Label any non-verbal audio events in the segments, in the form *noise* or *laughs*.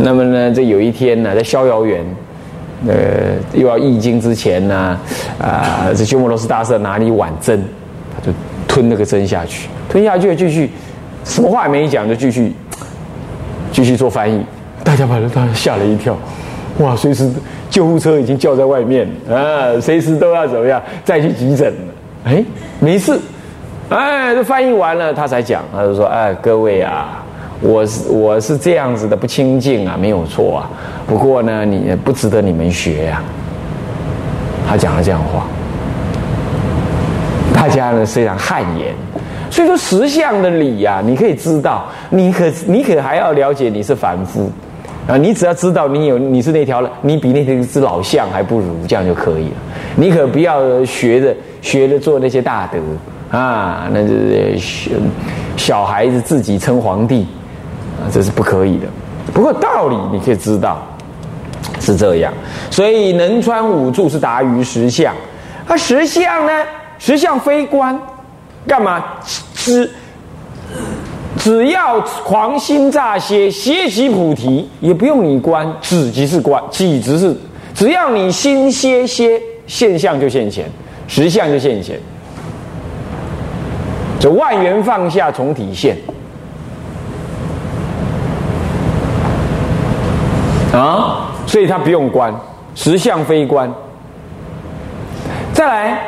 那么呢，这有一天呢，在逍遥园，呃，又要易经之前呢，啊，这鸠摩罗什大师拿一碗针，他就吞那个针下去，吞下去继续，什么话也没讲，就继续继续做翻译。大家把他吓了一跳，哇，随时救护车已经叫在外面啊，随时都要怎么样再去急诊了。哎，没事，哎，这翻译完了，他才讲，他就说，哎，各位啊。我是我是这样子的不清净啊，没有错啊。不过呢，你不值得你们学呀。他讲了这样话，大家呢虽然汗颜，所以说实相的理呀，你可以知道，你可你可还要了解你是凡夫啊。你只要知道你有你是那条，你比那只老象还不如，这样就可以了。你可不要学着学着做那些大德啊，那就是小孩子自己称皇帝。这是不可以的。不过道理你可以知道是这样，所以能穿五柱是达于实相。而，实相呢？实相非观，干嘛？只只要狂心乍歇，歇即菩提，也不用你观，止即是观，即只是只要你心歇歇，现象就现前，实相就现前。这万缘放下，从体现。啊，所以他不用观，实相非观。再来，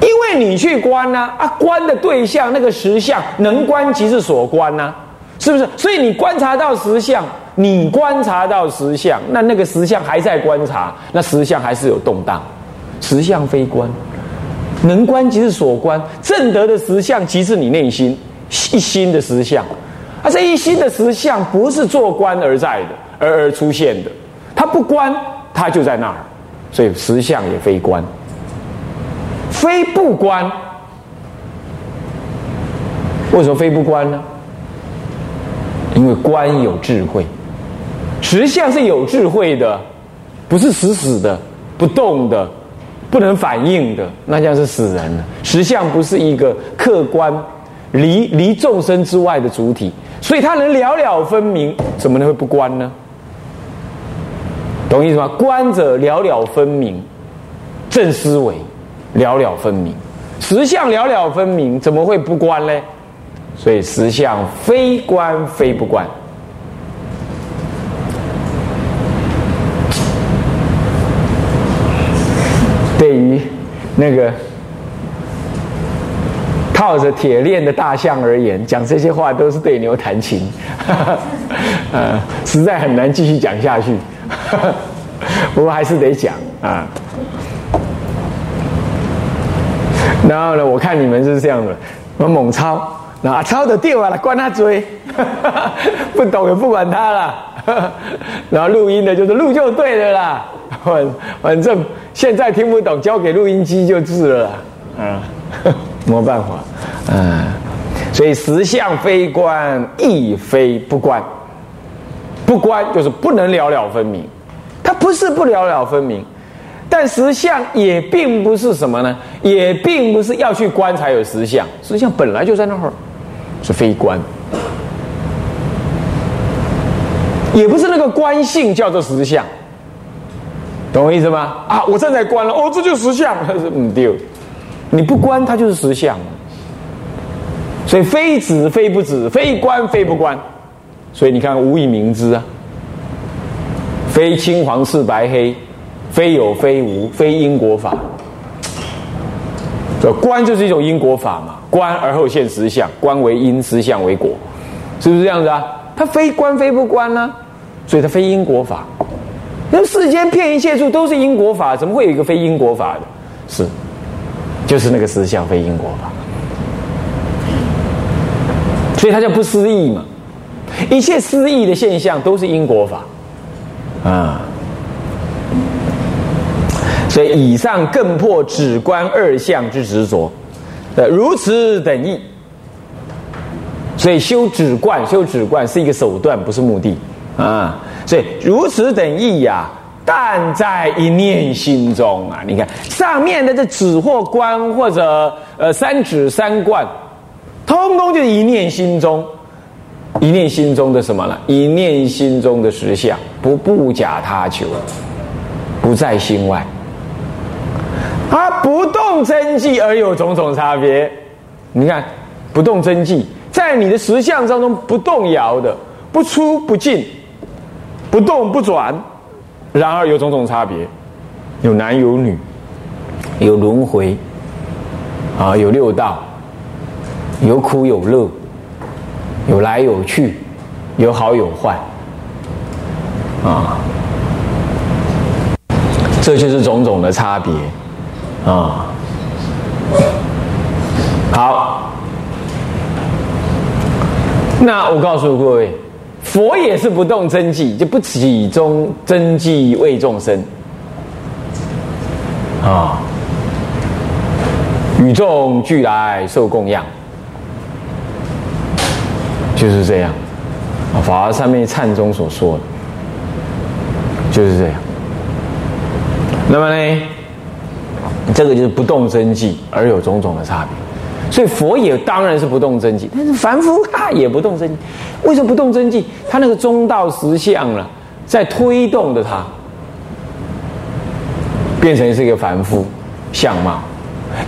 因为你去观呢，啊，观的对象那个实相能观即是所观呢，是不是？所以你观察到实相，你观察到实相，那那个实相还在观察，那实相还是有动荡，实相非观，能观即是所观，正德的实相即是你内心一心的实相，而这一心的实相不是做观而在的。而而出现的，它不观，它就在那儿，所以实相也非观，非不观。为什么非不观呢？因为观有智慧，实相是有智慧的，不是死死的、不动的、不能反应的，那将是死人了。实相不是一个客观、离离众生之外的主体，所以它能了了分明，怎么能会不观呢？懂意思吗？观者寥寥分明，正思维寥寥分明，实相寥寥分明，怎么会不观呢？所以实相非观非不观。对于那个靠着铁链的大象而言，讲这些话都是对牛弹琴，*laughs* 呃，实在很难继续讲下去。*laughs* 不过还是得讲啊。然后呢，我看你们是这样的，我猛抄，那抄的掉了，关他追，*laughs* 不懂也不管他了。*laughs* 然后录音的就是录就对了啦，反反正现在听不懂，交给录音机就是了。啊，没办法，嗯，所以实相非观，亦非不观。不观就是不能了了分明，它不是不了了分明，但实相也并不是什么呢？也并不是要去观才有实相，实相本来就在那儿，是非观，也不是那个观性叫做实相，懂我意思吗？啊，我正在观了，哦，这就实相，是 *laughs* 嗯对，你不观它就是实相，所以非止非不止，非观非不观。所以你看，无以明之啊，非青黄赤白黑，非有非无，非因果法。这观就是一种因果法嘛，观而后现实相，观为因，实相为果，是不是这样子啊？它非观非不观呢？所以它非因果法。那世间骗一切处都是因果法，怎么会有一个非因果法的？是，就是那个实相非因果法。所以它叫不思议嘛。一切失意的现象都是因果法，啊，所以以上更破止观二相之执着，呃，如此等意。所以修止观，修止观是一个手段，不是目的啊。所以如此等意呀，但在一念心中啊。你看上面的这止或观或者呃三止三观，通通就是一念心中。一念心中的什么呢？一念心中的实相，不不假他求，不在心外。它不动真迹而有种种差别。你看，不动真迹，在你的实相当中不动摇的，不出不进，不动不转，然而有种种差别，有男有女，有轮回，啊，有六道，有苦有乐。有来有去，有好有坏，啊，这就是种种的差别，啊，好，那我告诉各位，佛也是不动真迹，就不起中真迹为众生，啊，与众俱来受供养。就是这样，《法华上面忏中所说的，就是这样。那么呢，这个就是不动真迹而有种种的差别。所以佛也当然是不动真迹，但是凡夫他也不动真迹。为什么不动真迹？他那个中道实相了，在推动的他，变成是一个凡夫相貌。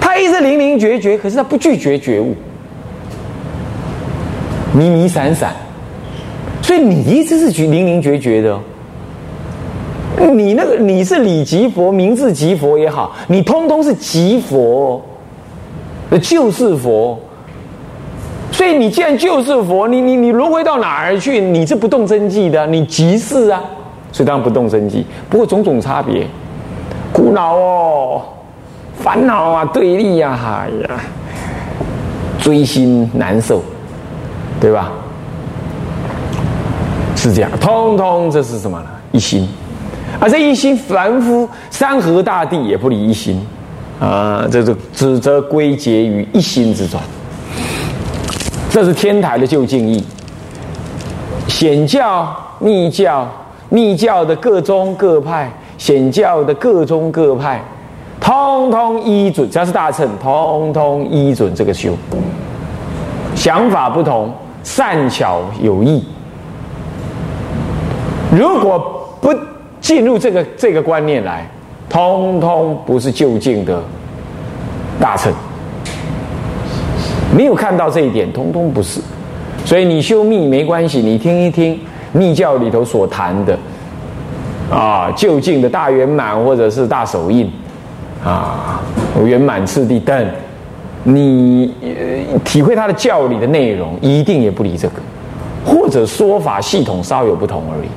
他一直灵灵觉觉，可是他不拒绝觉悟。迷迷散散，所以你一直是觉零零觉觉的。你那个你是理即佛，名字即佛也好，你通通是即佛，就是佛。所以你既然就是佛，你你你轮回到哪儿去？你是不动真迹的，你即是啊，所以当然不动真迹。不过种种差别，苦恼哦，烦恼啊，对立呀，哎呀，追心难受。对吧？是这样，通通这是什么呢？一心，而这一心，凡夫山河大地也不离一心啊！这是只则归结于一心之中。这是天台的究竟义。显教、密教、密教的各宗各派，显教的各宗各派，通通依准，只要是大乘，通通依准这个修。想法不同。善巧有益，如果不进入这个这个观念来，通通不是就近的大乘。没有看到这一点，通通不是。所以你修密没关系，你听一听密教里头所谈的啊，就近的大圆满或者是大手印啊，圆满次第等。你体会他的教理的内容，一定也不离这个，或者说法系统稍有不同而已。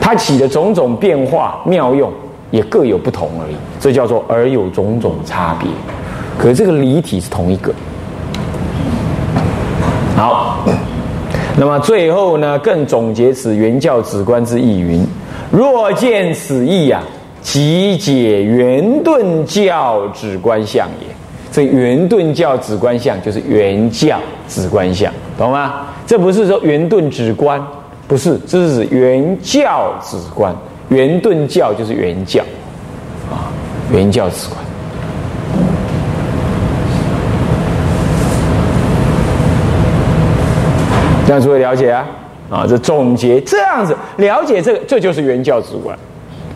他起的种种变化妙用，也各有不同而已。这叫做而有种种差别。可这个离体是同一个。好，那么最后呢，更总结此原教旨观之意云：若见此意呀，即解圆顿教旨观相也。这圆顿教止观相就是圆教止观相，懂吗？这不是说圆顿止观，不是，这是指圆教止观。圆顿教就是圆教，啊，圆教止观。这样诸位了解啊？啊，这总结这样子了解这个，这就是圆教止观。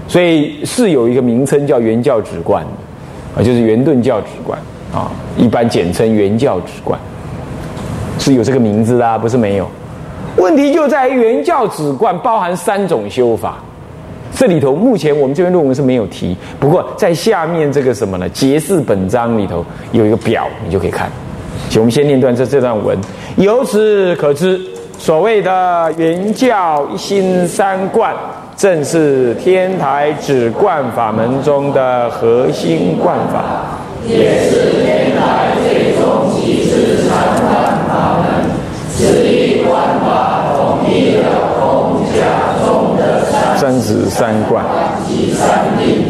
所以是有一个名称叫圆教止观的，啊，就是圆顿教止观。啊，一般简称原教旨观，是有这个名字的，啊不是没有。问题就在于原教旨观包含三种修法，这里头目前我们这篇论文是没有提，不过在下面这个什么呢？结释本章里头有一个表，你就可以看。请我们先念段这这段文，由此可知，所谓的原教一心三观，正是天台止观法门中的核心观法。也是天台最终极致禅观法门，此一观法统一了空假中的三十三观。及三定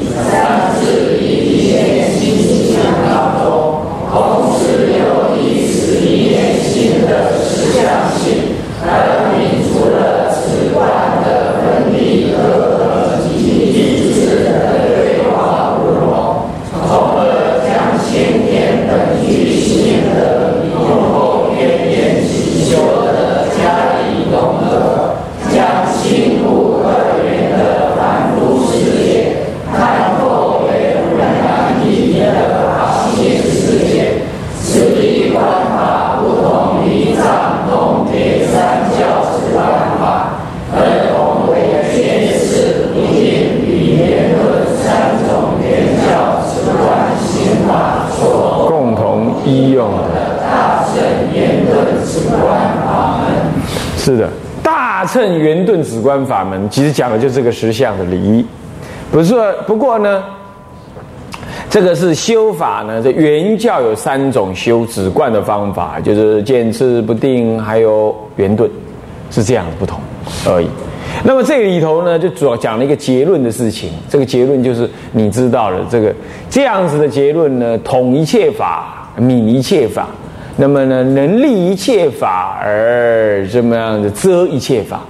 医用的。是的，大乘圆顿止观法门，其实讲的就是这个实相的理。不是，不过呢，这个是修法呢。这原教有三种修止观的方法，就是见次不定，还有圆顿，是这样的不同而已。那么这个里头呢，就主要讲了一个结论的事情。这个结论就是你知道了，这个这样子的结论呢，统一切法泯一切法。那么呢，能立一切法而这么样的遮一切法，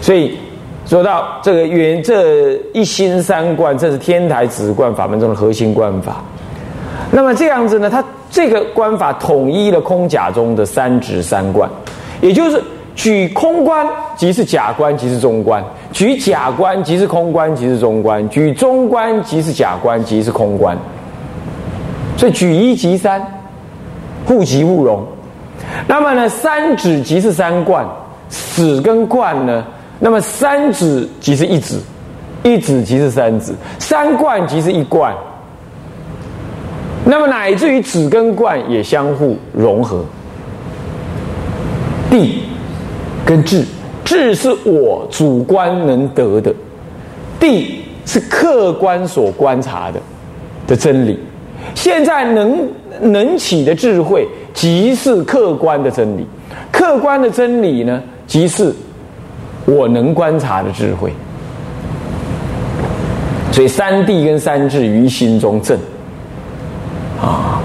所以说到这个原这一心三观，这是天台止观法门中的核心观法。那么这样子呢，它这个观法统一了空假中的三指三观，也就是举空观即是假观即是中观，举假观即是空观即是中观，举中观即是假观即是空观。所以举一即三。互即互融，那么呢，三指即是三观，指跟观呢，那么三指即是一指，一指即是三指，三观即是一冠，那么乃至于指跟观也相互融合。地跟智，智是我主观能得的，地是客观所观察的的真理。现在能能起的智慧，即是客观的真理；客观的真理呢，即是我能观察的智慧。所以三谛跟三智于心中正啊。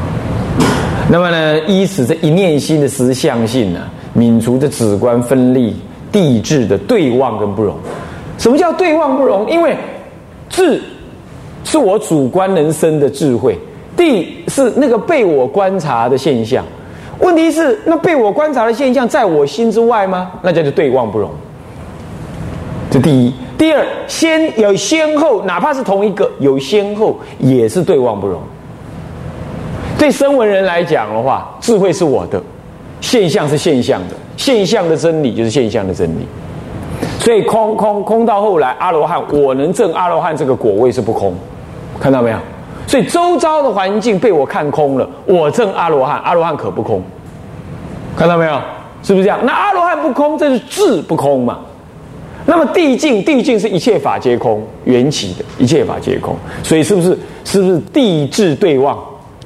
那么呢，依此这一念心的实相性呢，泯除这止观分立地质的对望跟不容。什么叫对望不容？因为智是我主观人生的智慧。地是那个被我观察的现象，问题是那被我观察的现象在我心之外吗？那叫做对望不容。这第一，第二，先有先后，哪怕是同一个有先后，也是对望不容。对声闻人来讲的话，智慧是我的，现象是现象的，现象的真理就是现象的真理。所以空空空到后来，阿罗汉我能证阿罗汉这个果位是不空，看到没有？所以周遭的环境被我看空了，我证阿罗汉，阿罗汉可不空，看到没有？是不是这样？那阿罗汉不空，这是智不空嘛？那么地境，地境是一切法皆空，缘起的一切法皆空，所以是不是是不是地智对望？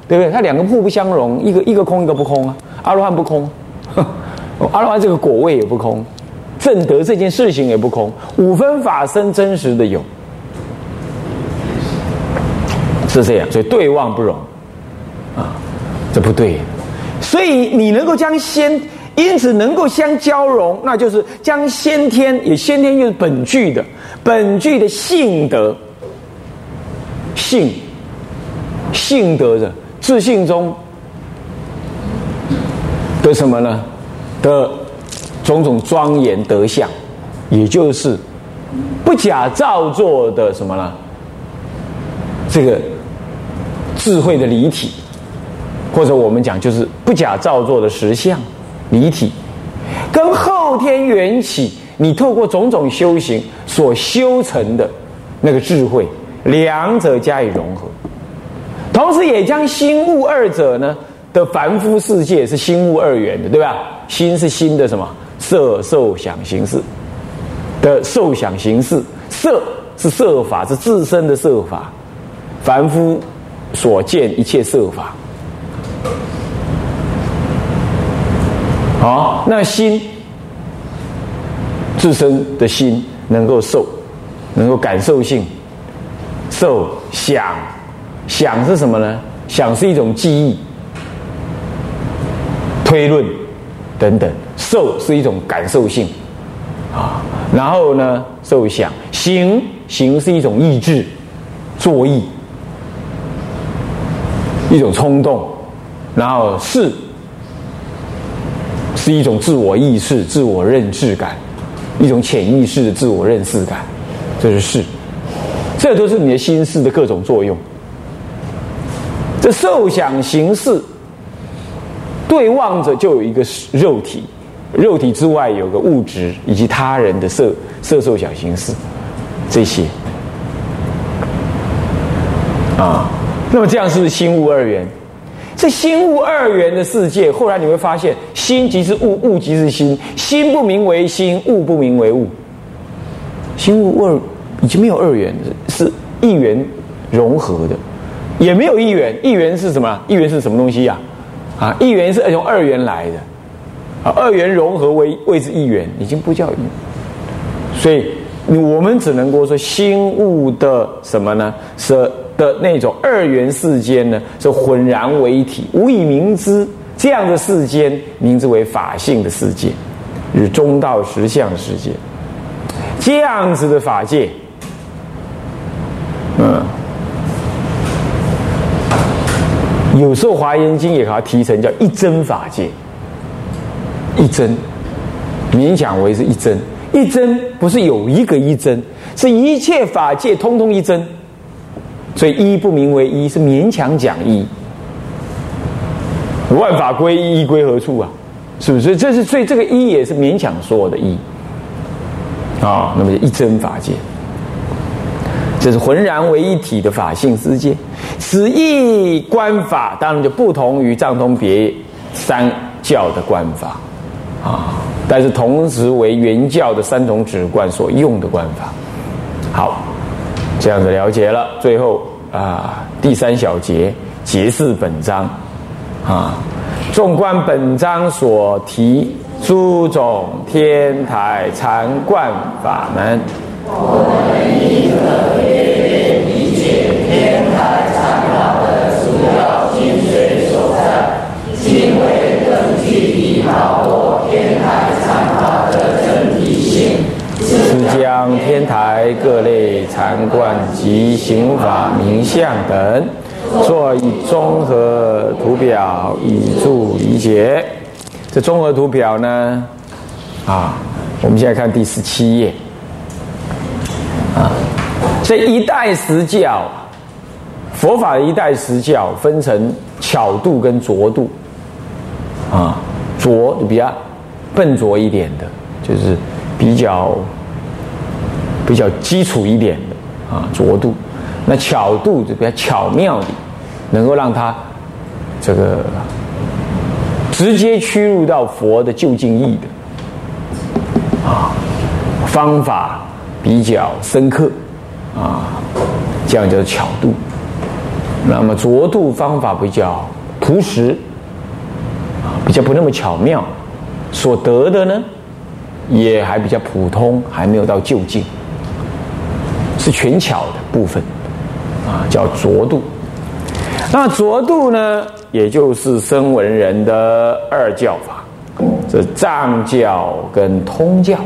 对不对？它两个互不相容，一个一个空，一个不空啊。阿罗汉不空，*laughs* 阿罗汉这个果位也不空，正德这件事情也不空，五分法身真实的有。是这样，所以对望不容啊，这不对。所以你能够将先，因此能够相交融，那就是将先天，也先天就是本具的本具的性德，性性德的自信中的什么呢？的种种庄严德相，也就是不假造作的什么呢？这个。智慧的离体，或者我们讲就是不假造作的实相离体，跟后天缘起，你透过种种修行所修成的那个智慧，两者加以融合，同时也将心物二者呢的凡夫世界是心物二元的，对吧？心是心的什么色受想行识的受想行识，色是色法，是自身的色法，凡夫。所见一切色法，好，那心自身的心能够受，能够感受性受想，想是什么呢？想是一种记忆、推论等等，受是一种感受性啊。然后呢，受想行行是一种意志作意。一种冲动，然后是是一种自我意识、自我认知感，一种潜意识的自我认识感，这是是，这都是你的心事的各种作用。这受想行识对望着就有一个肉体，肉体之外有个物质以及他人的色色受想行识这些啊。那么这样是不是心物二元？这心物二元的世界，后来你会发现，心即是物，物即是心，心不名为心，物不名为物。心物二已经没有二元，是一元融合的，也没有一元。一元是什么？一元是什么东西呀？啊，一元是从二元来的，啊，二元融合为谓之一元，已经不叫一。所以我们只能够说，心物的什么呢？是。的那种二元世间呢，是浑然为一体，无以明之。这样的世间，名之为法性的世界，与中道实相世界。这样子的法界，嗯，有时候《华严经》也把它提成叫一真法界。一真，勉强为是一真。一真不是有一个一真，是一切法界通通一真。所以一不名为一，是勉强讲一。万法归一，归何处啊？是不是？这是所以这个一也是勉强说的一啊。那么一真法界，这是浑然为一体的法性世界。此一观法当然就不同于藏通别三教的观法啊，但是同时为原教的三种止观所用的观法。好。这样子了解了，最后啊，第三小节结是本章。啊，纵观本章所提诸种天台禅观法门，我们亦可略理解天台当天台各类禅观及行法名相等，做一综合图表以助理解。这综合图表呢，啊，我们现在看第十七页。啊，这一代十教，佛法的一代十教分成巧度跟拙度。啊，拙比较笨拙一点的，就是比较。比较基础一点的啊，拙度；那巧度就比较巧妙的，能够让他这个直接驱入到佛的究竟义的啊，方法比较深刻啊，这样叫做巧度。那么拙度方法比较朴实啊，比较不那么巧妙，所得的呢也还比较普通，还没有到究竟。是权巧的部分，啊，叫浊度。那浊度呢，也就是声闻人的二教法，这藏教跟通教。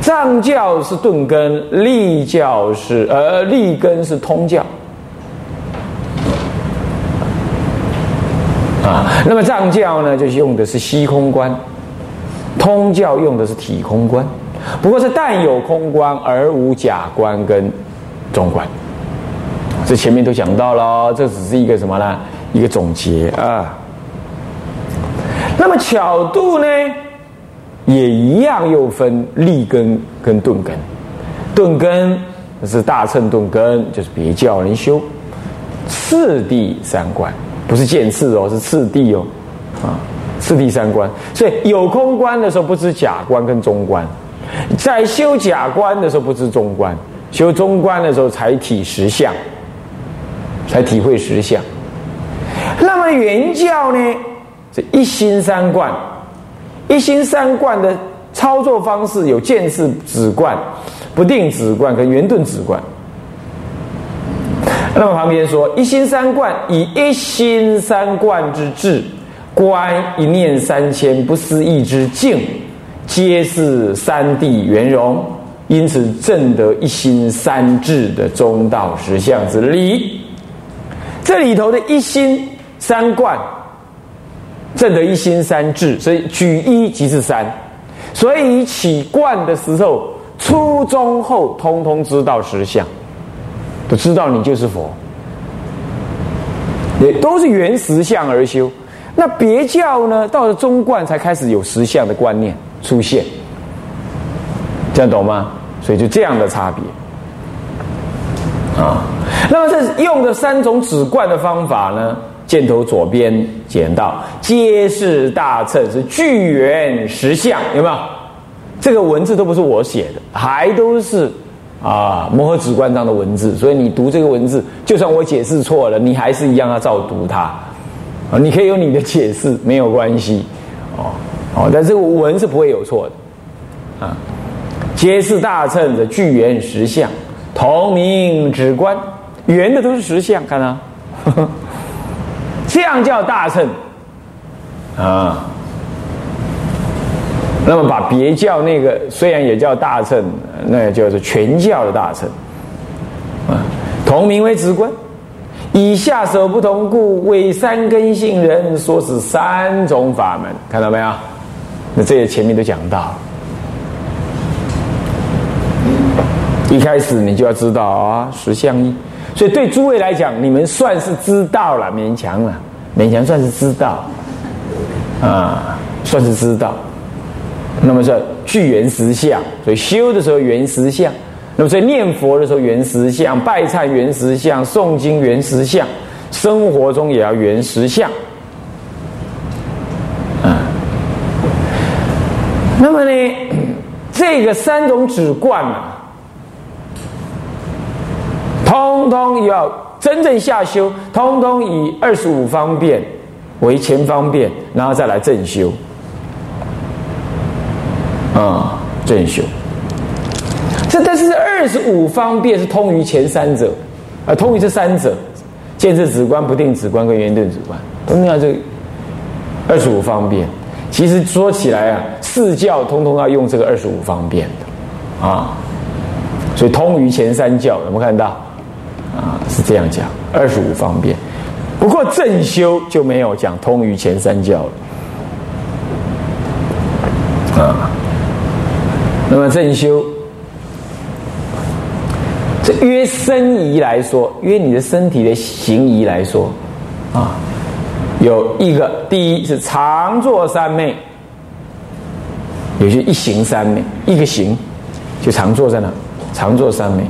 藏教是顿根，立教是呃立根是通教。啊，那么藏教呢，就是用的是虚空观，通教用的是体空观。不过是但有空观而无假观跟中观，这前面都讲到了，这只是一个什么呢？一个总结啊。那么巧度呢，也一样又分立根跟钝根。钝根是大乘顿根，就是别教人修次第三观，不是见次哦，是次第哦，啊，次第三观。所以有空观的时候，不是假观跟中观。在修假观的时候不知中观，修中观的时候才体实相，才体会实相。那么原教呢？这一心三观，一心三观的操作方式有见识止观、不定止观跟圆顿止观。那么旁边说一心三观，以一心三观之智观一念三千不思议之境。皆是三谛圆融，因此正得一心三智的中道实相之理。这里头的一心三观，正得一心三智，所以举一即是三。所以起观的时候，初中后通通知道实相，都知道你就是佛，也都是原实相而修。那别教呢，到了中观才开始有实相的观念。出现，这样懂吗？所以就这样的差别啊。那么这用的三种止观的方法呢，箭头左边剪到，皆是大乘，是具缘实相，有没有？这个文字都不是我写的，还都是啊《摩诃止观章》的文字，所以你读这个文字，就算我解释错了，你还是一样要照读它啊。你可以有你的解释，没有关系哦哦，但这个文是不会有错的啊。皆是大乘的具缘实相，同名止观，圆的都是实相，看到。*laughs* 这样叫大乘啊。那么把别教那个虽然也叫大乘，那也叫做全教的大乘啊。同名为止观，以下手不同故，为三根性人说是三种法门，看到没有？那这些前面都讲到。一开始你就要知道啊，十相一。所以对诸位来讲，你们算是知道了，勉强了，勉强算是知道，啊，算是知道。那么说具原实相，所以修的时候原实相；那么在念佛的时候原实相，拜忏原实相，诵经原实相，生活中也要原实相。那么呢，这个三种止观啊。通通要真正下修，通通以二十五方便为前方便，然后再来正修。啊，正修。这但是二十五方便是通于前三者，啊，通于这三者，见智止观、不定止观跟圆顿止观，通要这二十五方便。其实说起来啊，四教通通要用这个二十五方便的，啊，所以通于前三教，有没有看到？啊，是这样讲，二十五方便。不过正修就没有讲通于前三教了。啊，那么正修，这约身仪来说，约你的身体的形仪来说，啊，有一个，第一是常坐三昧，也就一行三昧，一个行就常坐在那，常坐三昧。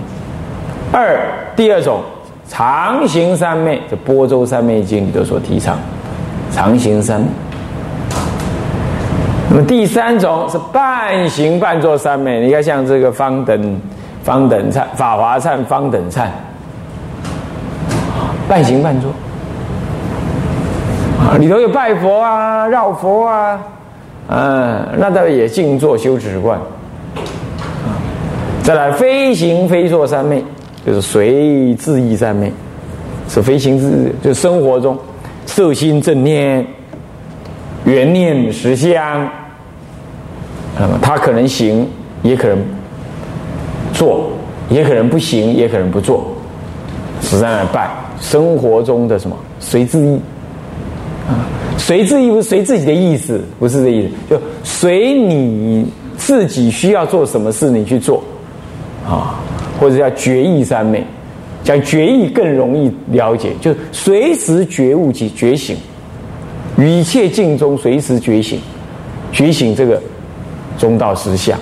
二第二种常行三昧，这《波州三昧经》里头所提倡，常行三昧。那么第三种是半行半坐三昧，你看像这个方等方等忏、法华忏、方等忏，半行半坐，里头有拜佛啊、绕佛啊，嗯，那倒也静坐修止观。再来非行非坐三昧。就是随自意三昧，是非行自，就生活中色心正念、缘念实相。那么他可能行，也可能做，也可能不行，也可能不做，是在那拜。生活中的什么随自意？随自意不是随自己的意思，不是这意思，就随你自己需要做什么事，你去做啊。或者叫觉意三昧，讲觉意更容易了解，就随时觉悟及觉醒，于一切境中随时觉醒，觉醒这个中道实相。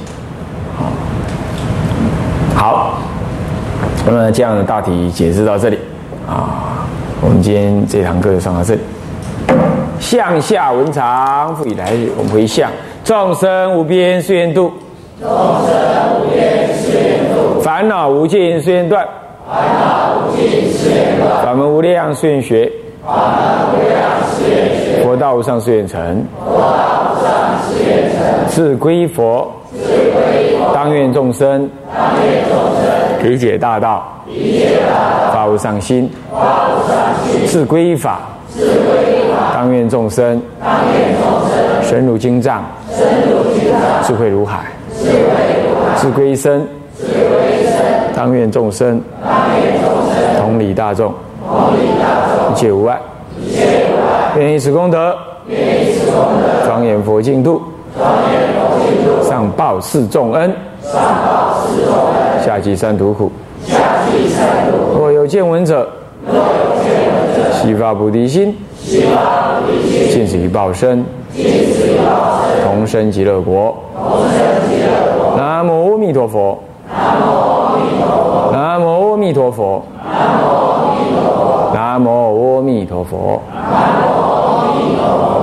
好，那么这样的大体解释到这里啊，我们今天这堂课就上到这里。向下文长复以来日，我们回向。众生无边誓愿度。众生无边誓愿度，烦恼无尽誓愿断，烦恼无尽誓愿断，法门无量誓愿学，法门无量誓愿学，佛道无上誓愿成，佛道无上誓愿成，自归佛，自归佛，当愿众生，当愿众生，理解大道，理解大道，发无上心，发无上心，自归法，自归法，当愿众生，当愿众生，深入经藏，深入经藏，智慧如海。智归身，当愿众生，同理大众，一切无碍，愿以此功德，庄严佛净土，上报四重恩，下济三途苦。若有见闻者，悉发菩提心，尽此一报身，同生极乐国。南无阿弥陀佛。南无阿弥陀佛。南无阿弥陀佛。南无阿弥陀佛。南。南无阿弥陀佛。南无阿弥陀佛。